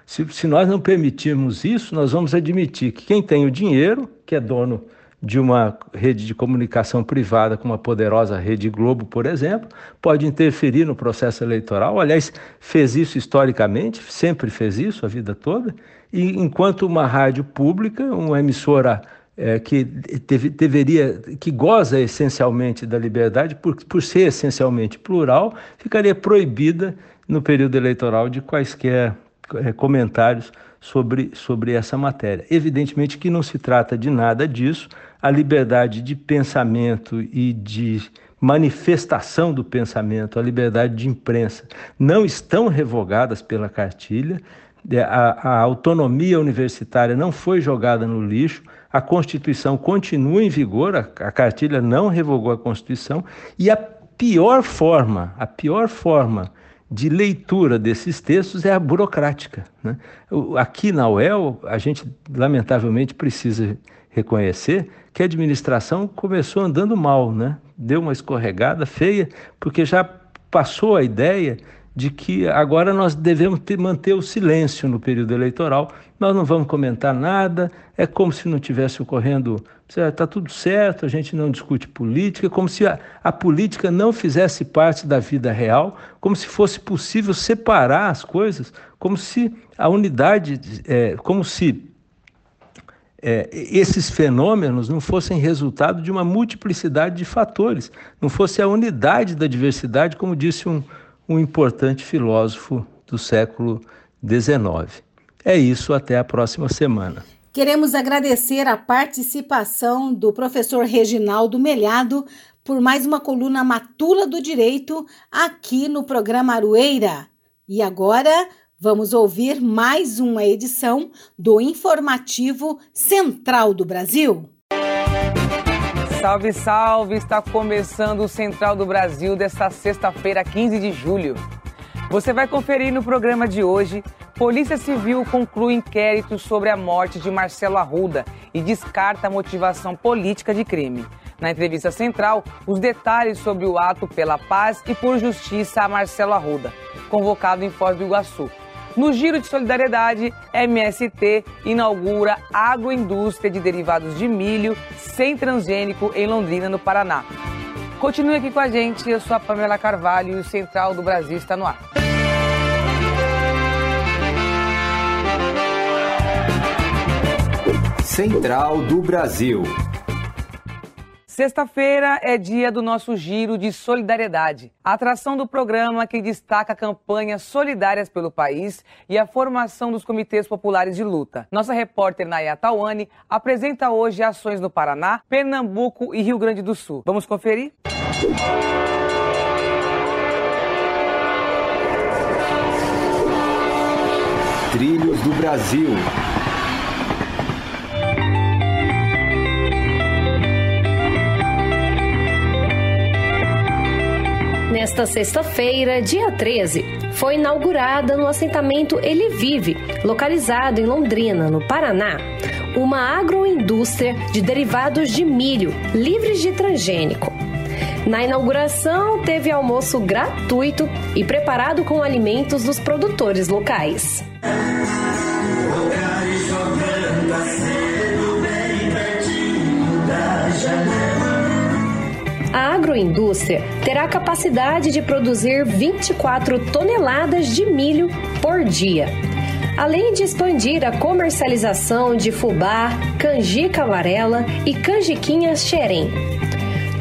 Se, se nós não permitirmos isso, nós vamos admitir que quem tem o dinheiro, que é dono de uma rede de comunicação privada como a poderosa Rede Globo, por exemplo, pode interferir no processo eleitoral. Aliás, fez isso historicamente, sempre fez isso a vida toda. E enquanto uma rádio pública, uma emissora é, que deve, deveria, que goza essencialmente da liberdade, por, por ser essencialmente plural, ficaria proibida no período eleitoral de quaisquer é, comentários sobre, sobre essa matéria. Evidentemente que não se trata de nada disso, a liberdade de pensamento e de manifestação do pensamento, a liberdade de imprensa, não estão revogadas pela cartilha, é, a, a autonomia universitária não foi jogada no lixo, a Constituição continua em vigor, a, a cartilha não revogou a Constituição, e a pior forma, a pior forma de leitura desses textos é a burocrática. Né? Aqui na UEL, a gente lamentavelmente precisa reconhecer que a administração começou andando mal, né? deu uma escorregada feia, porque já passou a ideia de que agora nós devemos ter, manter o silêncio no período eleitoral, nós não vamos comentar nada, é como se não tivesse ocorrendo, está tudo certo, a gente não discute política, como se a, a, política não fizesse parte da vida real, como se fosse possível separar as coisas, como se a unidade, é, como se é, esses fenômenos não fossem resultado de uma multiplicidade de fatores, não fosse a unidade da diversidade, como disse um, um importante filósofo do século XIX. É isso, até a próxima semana. Queremos agradecer a participação do professor Reginaldo Melhado por mais uma coluna Matula do Direito aqui no programa Arueira. E agora vamos ouvir mais uma edição do Informativo Central do Brasil. Salve, salve! Está começando o Central do Brasil desta sexta-feira, 15 de julho. Você vai conferir no programa de hoje. Polícia Civil conclui inquérito sobre a morte de Marcelo Arruda e descarta a motivação política de crime. Na entrevista central, os detalhes sobre o ato pela paz e por justiça a Marcelo Arruda, convocado em Foz do Iguaçu. No Giro de Solidariedade, MST inaugura agroindústria de derivados de milho sem transgênico em Londrina, no Paraná. Continue aqui com a gente, eu sou a Pamela Carvalho e o Central do Brasil está no ar. Central do Brasil. Sexta-feira é dia do nosso giro de solidariedade, a atração do programa que destaca campanhas solidárias pelo país e a formação dos comitês populares de luta. Nossa repórter Naya Tawane apresenta hoje ações no Paraná, Pernambuco e Rio Grande do Sul. Vamos conferir? Trilhos do Brasil. Nesta sexta-feira, dia 13, foi inaugurada no assentamento Ele Vive, localizado em Londrina, no Paraná, uma agroindústria de derivados de milho livres de transgênico. Na inauguração, teve almoço gratuito e preparado com alimentos dos produtores locais. A agroindústria terá capacidade de produzir 24 toneladas de milho por dia. Além de expandir a comercialização de fubá, canjica amarela e canjiquinhas xerém.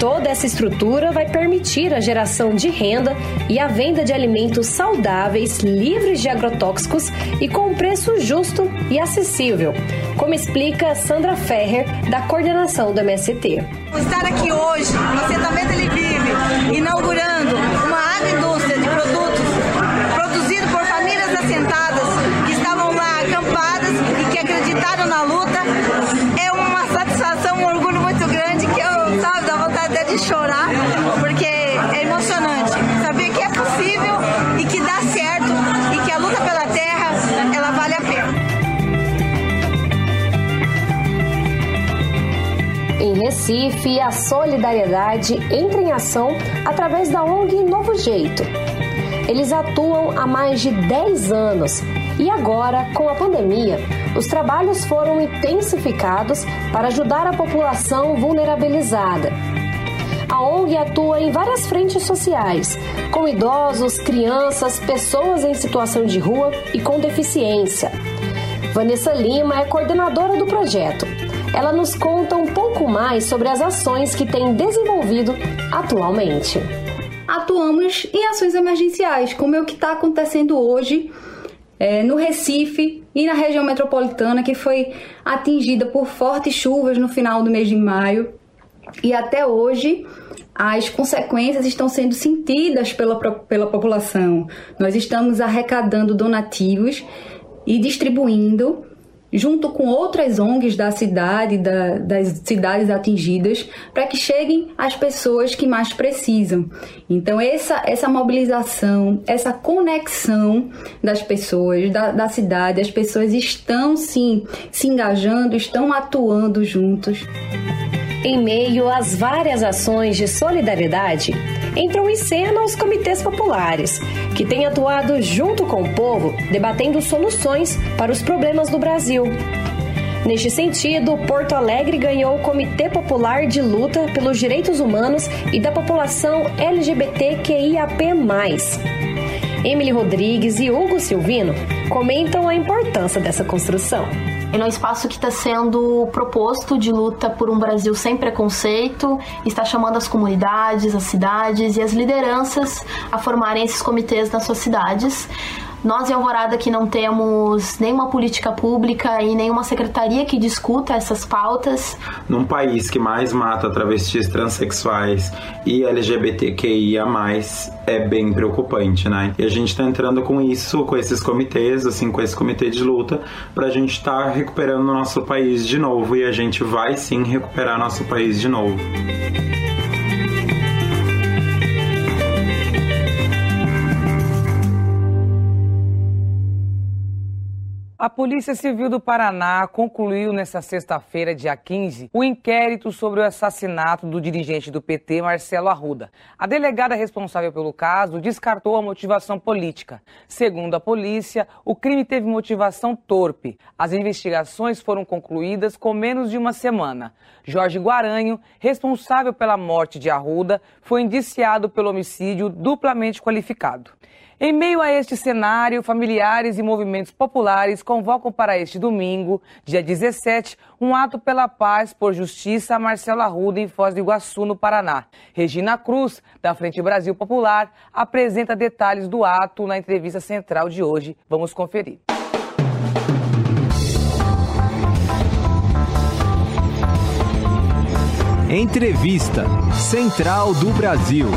Toda essa estrutura vai permitir a geração de renda e a venda de alimentos saudáveis, livres de agrotóxicos e com um preço justo e acessível, como explica Sandra Ferrer, da coordenação do MST. Estar aqui hoje, assentamento Ele Vive, inaugurando Recife, a solidariedade entra em ação através da ONG Novo Jeito. Eles atuam há mais de 10 anos e agora, com a pandemia, os trabalhos foram intensificados para ajudar a população vulnerabilizada. A ONG atua em várias frentes sociais, com idosos, crianças, pessoas em situação de rua e com deficiência. Vanessa Lima é coordenadora do projeto. Ela nos conta um pouco mais sobre as ações que tem desenvolvido atualmente. Atuamos em ações emergenciais, como é o que está acontecendo hoje é, no Recife e na região metropolitana, que foi atingida por fortes chuvas no final do mês de maio. E até hoje as consequências estão sendo sentidas pela, pela população. Nós estamos arrecadando donativos e distribuindo junto com outras ONGs da cidade, da, das cidades atingidas, para que cheguem às pessoas que mais precisam. Então, essa, essa mobilização, essa conexão das pessoas, da, da cidade, as pessoas estão sim se engajando, estão atuando juntos. Em meio às várias ações de solidariedade, entram em cena os comitês populares, que têm atuado junto com o povo, debatendo soluções para os problemas do Brasil. Neste sentido, Porto Alegre ganhou o Comitê Popular de Luta pelos Direitos Humanos e da População LGBTQIAP+. Emily Rodrigues e Hugo Silvino comentam a importância dessa construção. É um espaço que está sendo proposto de luta por um Brasil sem preconceito, está chamando as comunidades, as cidades e as lideranças a formarem esses comitês nas suas cidades nós em Alvorada que não temos nenhuma política pública e nenhuma secretaria que discuta essas pautas. Num país que mais mata travestis transexuais e LGBTQIA+, é bem preocupante, né? E a gente tá entrando com isso, com esses comitês, assim, com esse comitê de luta, pra gente estar tá recuperando o nosso país de novo e a gente vai sim recuperar nosso país de novo. A Polícia Civil do Paraná concluiu nesta sexta-feira, dia 15, o inquérito sobre o assassinato do dirigente do PT, Marcelo Arruda. A delegada responsável pelo caso descartou a motivação política. Segundo a polícia, o crime teve motivação torpe. As investigações foram concluídas com menos de uma semana. Jorge Guaranho, responsável pela morte de Arruda, foi indiciado pelo homicídio duplamente qualificado. Em meio a este cenário, familiares e movimentos populares convocam para este domingo, dia 17, um ato pela paz por justiça a Marcelo Arruda em Foz do Iguaçu, no Paraná. Regina Cruz, da Frente Brasil Popular, apresenta detalhes do ato na entrevista central de hoje. Vamos conferir. Entrevista Central do Brasil.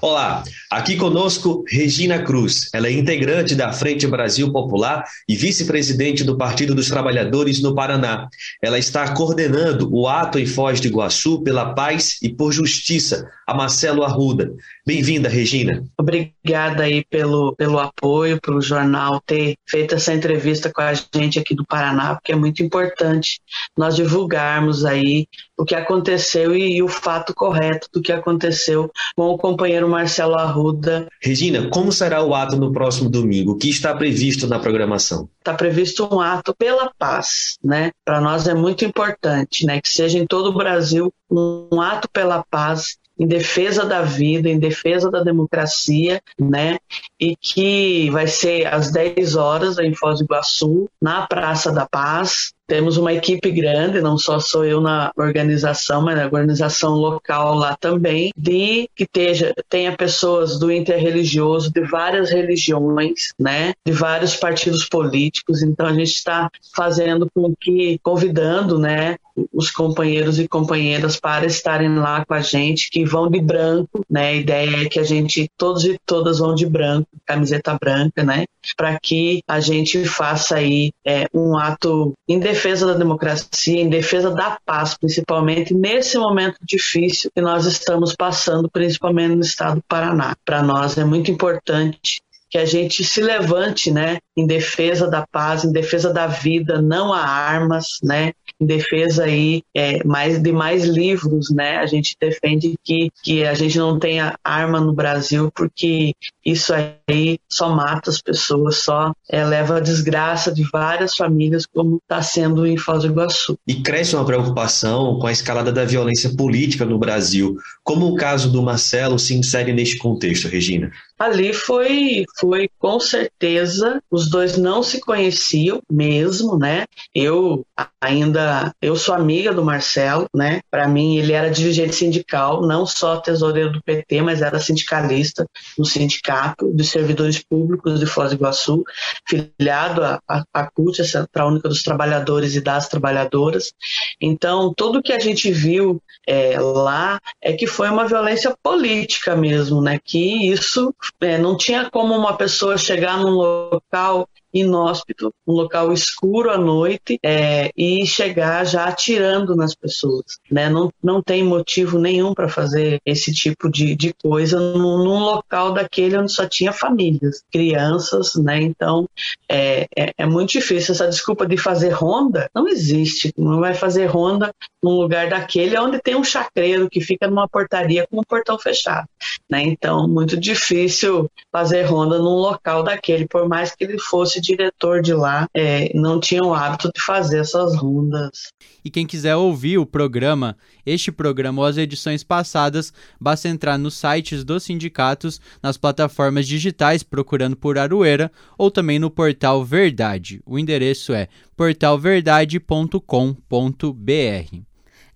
Olá, aqui conosco Regina Cruz. Ela é integrante da Frente Brasil Popular e vice-presidente do Partido dos Trabalhadores no Paraná. Ela está coordenando o ato em Foz de Iguaçu pela paz e por justiça, a Marcelo Arruda. Bem-vinda, Regina. Obrigada aí pelo, pelo apoio, pelo jornal ter feito essa entrevista com a gente aqui do Paraná, porque é muito importante nós divulgarmos aí o que aconteceu e, e o fato correto do que aconteceu com o companheiro Marcelo Arruda. Regina, como será o ato no próximo domingo? O que está previsto na programação? Está previsto um ato pela paz, né? Para nós é muito importante, né? Que seja em todo o Brasil um ato pela paz em defesa da vida, em defesa da democracia, né? E que vai ser às 10 horas em Foz do Iguaçu, na Praça da Paz, temos uma equipe grande, não só sou eu na organização, mas na organização local lá também, de que teja, tenha pessoas do interreligioso, de várias religiões, né, de vários partidos políticos. Então a gente está fazendo com que, convidando, né, os companheiros e companheiras para estarem lá com a gente, que vão de branco, né? A ideia é que a gente, todos e todas vão de branco, camiseta branca, né? Para que a gente faça aí é, um ato indefeso defesa da democracia, em defesa da paz, principalmente nesse momento difícil que nós estamos passando, principalmente no estado do Paraná. Para nós é muito importante que a gente se levante, né, em defesa da paz, em defesa da vida, não há armas, né? Em defesa aí é, mais de mais livros, né? A gente defende que, que a gente não tenha arma no Brasil, porque isso aí só mata as pessoas, só é, leva a desgraça de várias famílias, como está sendo em Foz do Iguaçu. E cresce uma preocupação com a escalada da violência política no Brasil. Como o caso do Marcelo se insere neste contexto, Regina? Ali foi, foi com certeza, os dois não se conheciam mesmo, né? Eu ainda, eu sou amiga do Marcelo, né? Para mim ele era dirigente sindical, não só tesoureiro do PT, mas era sindicalista no sindicato dos servidores públicos de Foz do Iguaçu, filiado à, CUT, a Única dos Trabalhadores e das Trabalhadoras. Então, tudo que a gente viu é, lá é que foi uma violência política mesmo, né? Que isso é, não tinha como uma pessoa chegar num local So inóspito, um local escuro à noite é, e chegar já atirando nas pessoas. Né? Não, não tem motivo nenhum para fazer esse tipo de, de coisa num, num, local daquele onde só tinha famílias, crianças, né? Então é, é, é, muito difícil. Essa desculpa de fazer ronda não existe. Não vai fazer ronda num lugar daquele onde tem um chacreiro que fica numa portaria com um portão fechado. Né? Então, muito difícil fazer ronda num local daquele, por mais que ele fosse diretor de lá é, não tinha o hábito de fazer essas rondas. E quem quiser ouvir o programa, este programa ou as edições passadas, basta entrar nos sites dos sindicatos, nas plataformas digitais procurando por Aroeira ou também no portal Verdade. O endereço é portalverdade.com.br.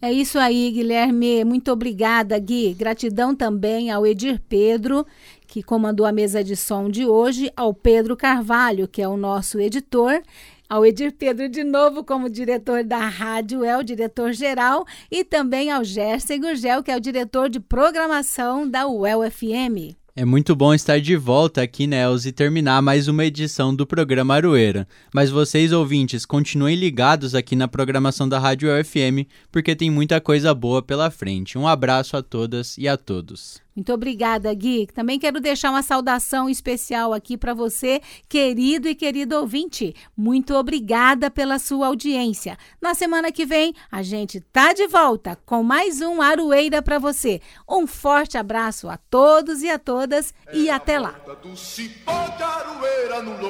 É isso aí, Guilherme. Muito obrigada, Gui. Gratidão também ao Edir Pedro, que comandou a mesa de som de hoje, ao Pedro Carvalho, que é o nosso editor, ao Edir Pedro de novo como diretor da rádio, é o diretor-geral, e também ao Gerson Gurgel, que é o diretor de programação da UEL FM. É muito bom estar de volta aqui, Nels, e terminar mais uma edição do programa Aroeira. Mas vocês, ouvintes, continuem ligados aqui na programação da Rádio UFM, porque tem muita coisa boa pela frente. Um abraço a todas e a todos. Muito obrigada, Gui. Também quero deixar uma saudação especial aqui para você, querido e querido ouvinte. Muito obrigada pela sua audiência. Na semana que vem, a gente tá de volta com mais um Aroeira para você. Um forte abraço a todos e a todas e até lá. É a volta do cipó de aroeira no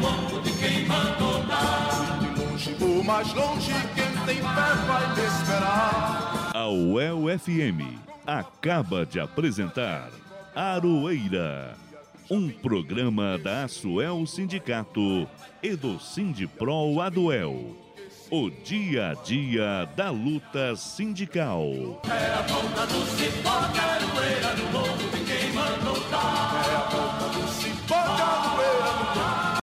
lombo de quem mandou dar. De longe ou mais longe, quem fé vai me esperar. A UEL FM acaba de apresentar Aroeira, um programa da Asuel Sindicato e do Sindipro Aduel. O dia a dia da luta sindical. A ponta do cipó, caroeira no morro de quem mandou dar.